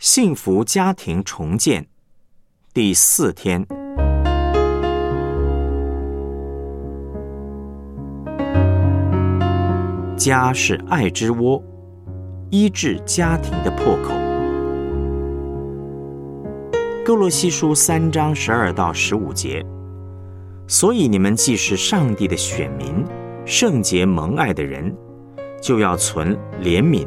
幸福家庭重建。第四天，家是爱之窝，医治家庭的破口。哥罗西书三章十二到十五节，所以你们既是上帝的选民，圣洁蒙爱的人，就要存怜悯、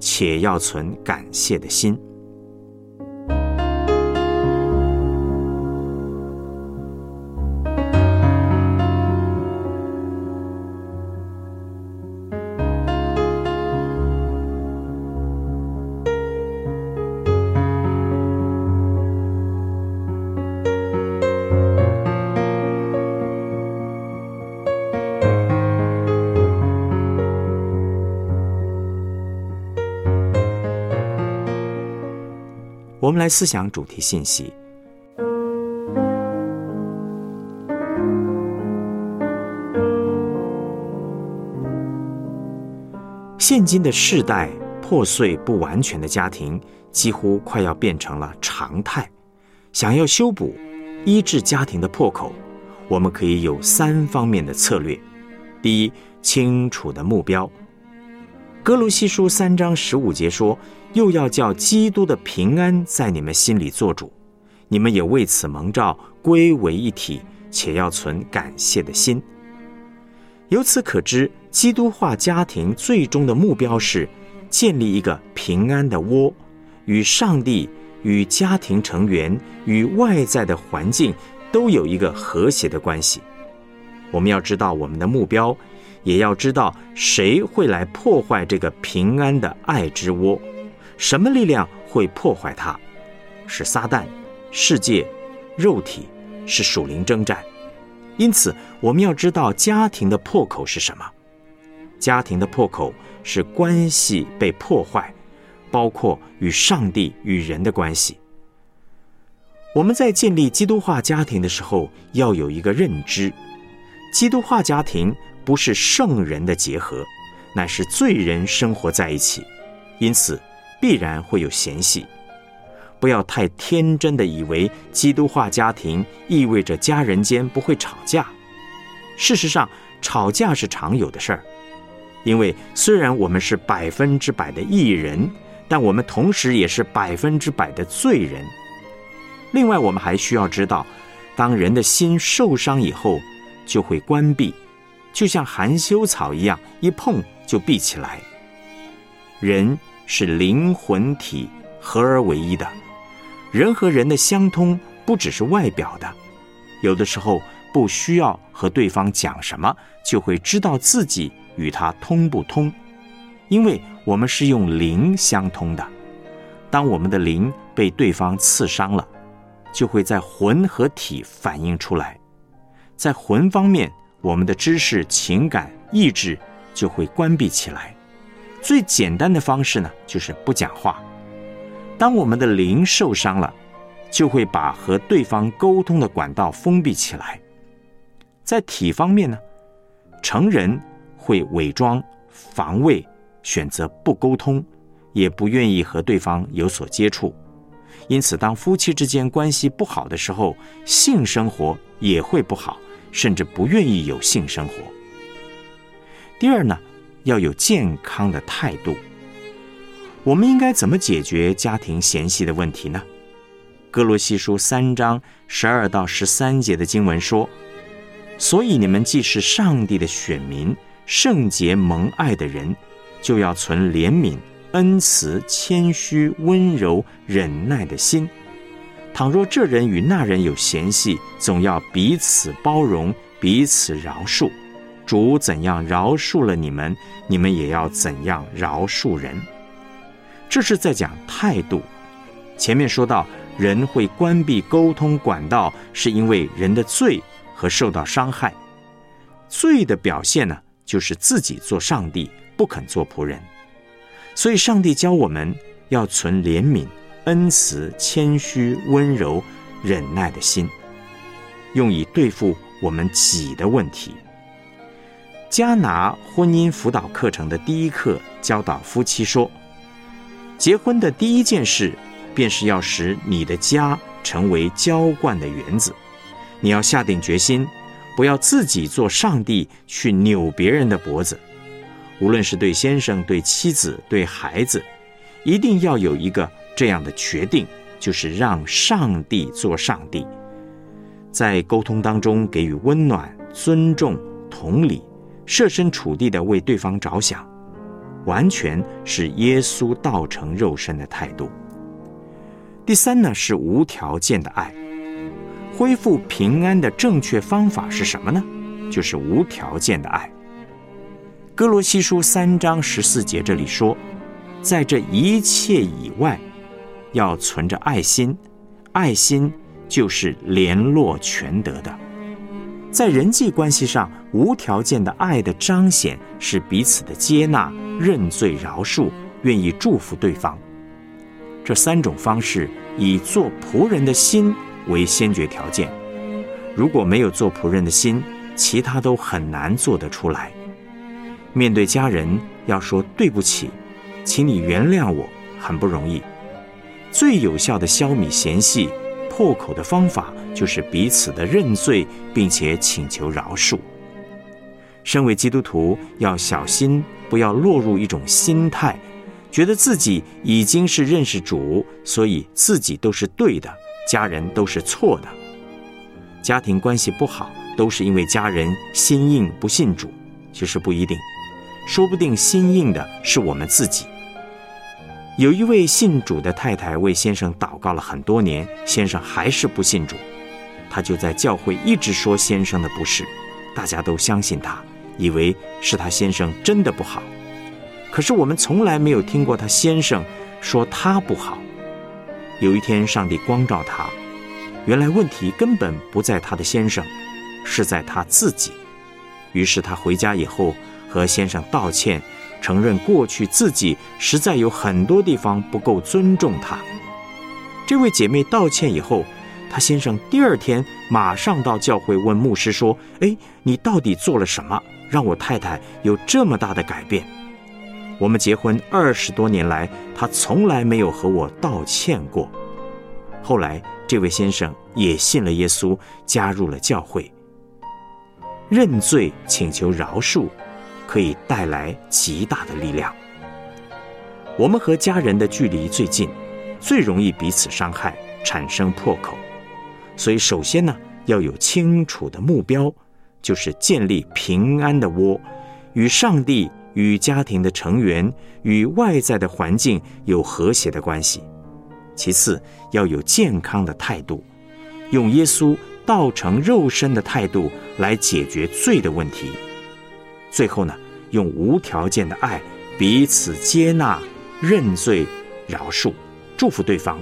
且要存感谢的心。我们来思想主题信息。现今的世代，破碎不完全的家庭几乎快要变成了常态。想要修补、医治家庭的破口，我们可以有三方面的策略：第一，清楚的目标。哥罗西书三章十五节说。又要叫基督的平安在你们心里做主，你们也为此蒙召归为一体，且要存感谢的心。由此可知，基督化家庭最终的目标是建立一个平安的窝，与上帝、与家庭成员、与外在的环境都有一个和谐的关系。我们要知道我们的目标，也要知道谁会来破坏这个平安的爱之窝。什么力量会破坏它？是撒旦、世界、肉体，是属灵征战。因此，我们要知道家庭的破口是什么。家庭的破口是关系被破坏，包括与上帝与人的关系。我们在建立基督化家庭的时候，要有一个认知：基督化家庭不是圣人的结合，乃是罪人生活在一起。因此。必然会有嫌隙，不要太天真的以为基督化家庭意味着家人间不会吵架。事实上，吵架是常有的事儿。因为虽然我们是百分之百的艺人，但我们同时也是百分之百的罪人。另外，我们还需要知道，当人的心受伤以后，就会关闭，就像含羞草一样，一碰就闭起来。人。是灵魂体合而为一的，人和人的相通不只是外表的，有的时候不需要和对方讲什么，就会知道自己与他通不通，因为我们是用灵相通的。当我们的灵被对方刺伤了，就会在魂和体反映出来。在魂方面，我们的知识、情感、意志就会关闭起来。最简单的方式呢，就是不讲话。当我们的灵受伤了，就会把和对方沟通的管道封闭起来。在体方面呢，成人会伪装、防卫，选择不沟通，也不愿意和对方有所接触。因此，当夫妻之间关系不好的时候，性生活也会不好，甚至不愿意有性生活。第二呢？要有健康的态度。我们应该怎么解决家庭嫌隙的问题呢？哥罗西书三章十二到十三节的经文说：“所以你们既是上帝的选民，圣洁蒙爱的人，就要存怜悯、恩慈、谦虚、温柔、忍耐的心。倘若这人与那人有嫌隙，总要彼此包容，彼此饶恕。”主怎样饶恕了你们，你们也要怎样饶恕人。这是在讲态度。前面说到，人会关闭沟通管道，是因为人的罪和受到伤害。罪的表现呢，就是自己做上帝，不肯做仆人。所以，上帝教我们要存怜悯、恩慈、谦虚、温柔、忍耐的心，用以对付我们己的问题。加拿婚姻辅导课程的第一课教导夫妻说：结婚的第一件事，便是要使你的家成为浇灌的园子。你要下定决心，不要自己做上帝去扭别人的脖子。无论是对先生、对妻子、对孩子，一定要有一个这样的决定，就是让上帝做上帝，在沟通当中给予温暖、尊重、同理。设身处地的为对方着想，完全是耶稣道成肉身的态度。第三呢，是无条件的爱。恢复平安的正确方法是什么呢？就是无条件的爱。哥罗西书三章十四节这里说，在这一切以外，要存着爱心，爱心就是联络全德的。在人际关系上，无条件的爱的彰显是彼此的接纳、认罪、饶恕，愿意祝福对方。这三种方式以做仆人的心为先决条件。如果没有做仆人的心，其他都很难做得出来。面对家人要说对不起，请你原谅我，很不容易。最有效的消弭嫌隙。破口的方法就是彼此的认罪，并且请求饶恕。身为基督徒，要小心，不要落入一种心态，觉得自己已经是认识主，所以自己都是对的，家人都是错的。家庭关系不好，都是因为家人心硬不信主，其实不一定，说不定心硬的是我们自己。有一位信主的太太为先生祷告了很多年，先生还是不信主，他就在教会一直说先生的不是，大家都相信他，以为是他先生真的不好。可是我们从来没有听过他先生说他不好。有一天，上帝光照他，原来问题根本不在他的先生，是在他自己。于是他回家以后和先生道歉。承认过去自己实在有很多地方不够尊重他。这位姐妹道歉以后，她先生第二天马上到教会问牧师说：“哎，你到底做了什么，让我太太有这么大的改变？我们结婚二十多年来，她从来没有和我道歉过。”后来，这位先生也信了耶稣，加入了教会，认罪，请求饶恕。可以带来极大的力量。我们和家人的距离最近，最容易彼此伤害，产生破口。所以，首先呢，要有清楚的目标，就是建立平安的窝，与上帝、与家庭的成员、与外在的环境有和谐的关系。其次，要有健康的态度，用耶稣道成肉身的态度来解决罪的问题。最后呢，用无条件的爱彼此接纳、认罪、饶恕、祝福对方，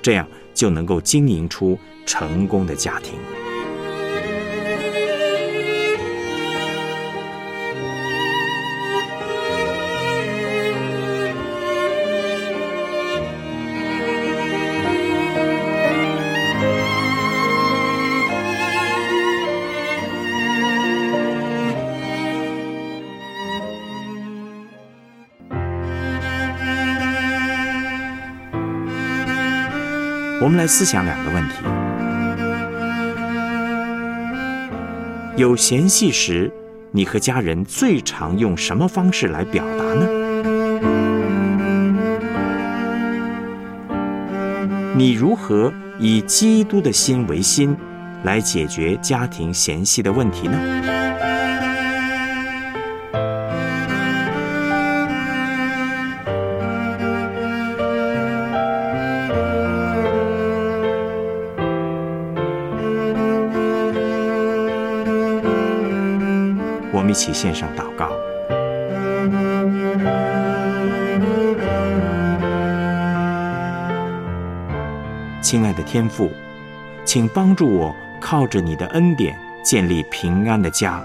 这样就能够经营出成功的家庭。我们来思想两个问题：有嫌隙时，你和家人最常用什么方式来表达呢？你如何以基督的心为心，来解决家庭嫌隙的问题呢？起献上祷告，亲爱的天父，请帮助我靠着你的恩典建立平安的家，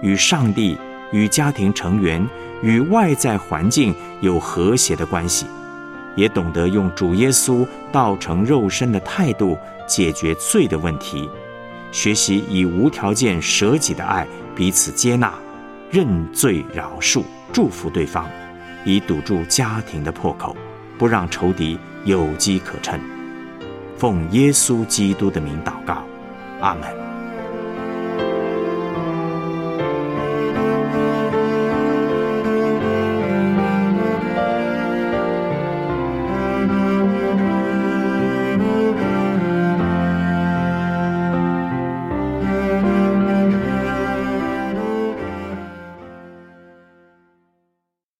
与上帝、与家庭成员、与外在环境有和谐的关系，也懂得用主耶稣道成肉身的态度解决罪的问题，学习以无条件舍己的爱彼此接纳、认罪饶恕、祝福对方，以堵住家庭的破口，不让仇敌有机可乘。奉耶稣基督的名祷告，阿门。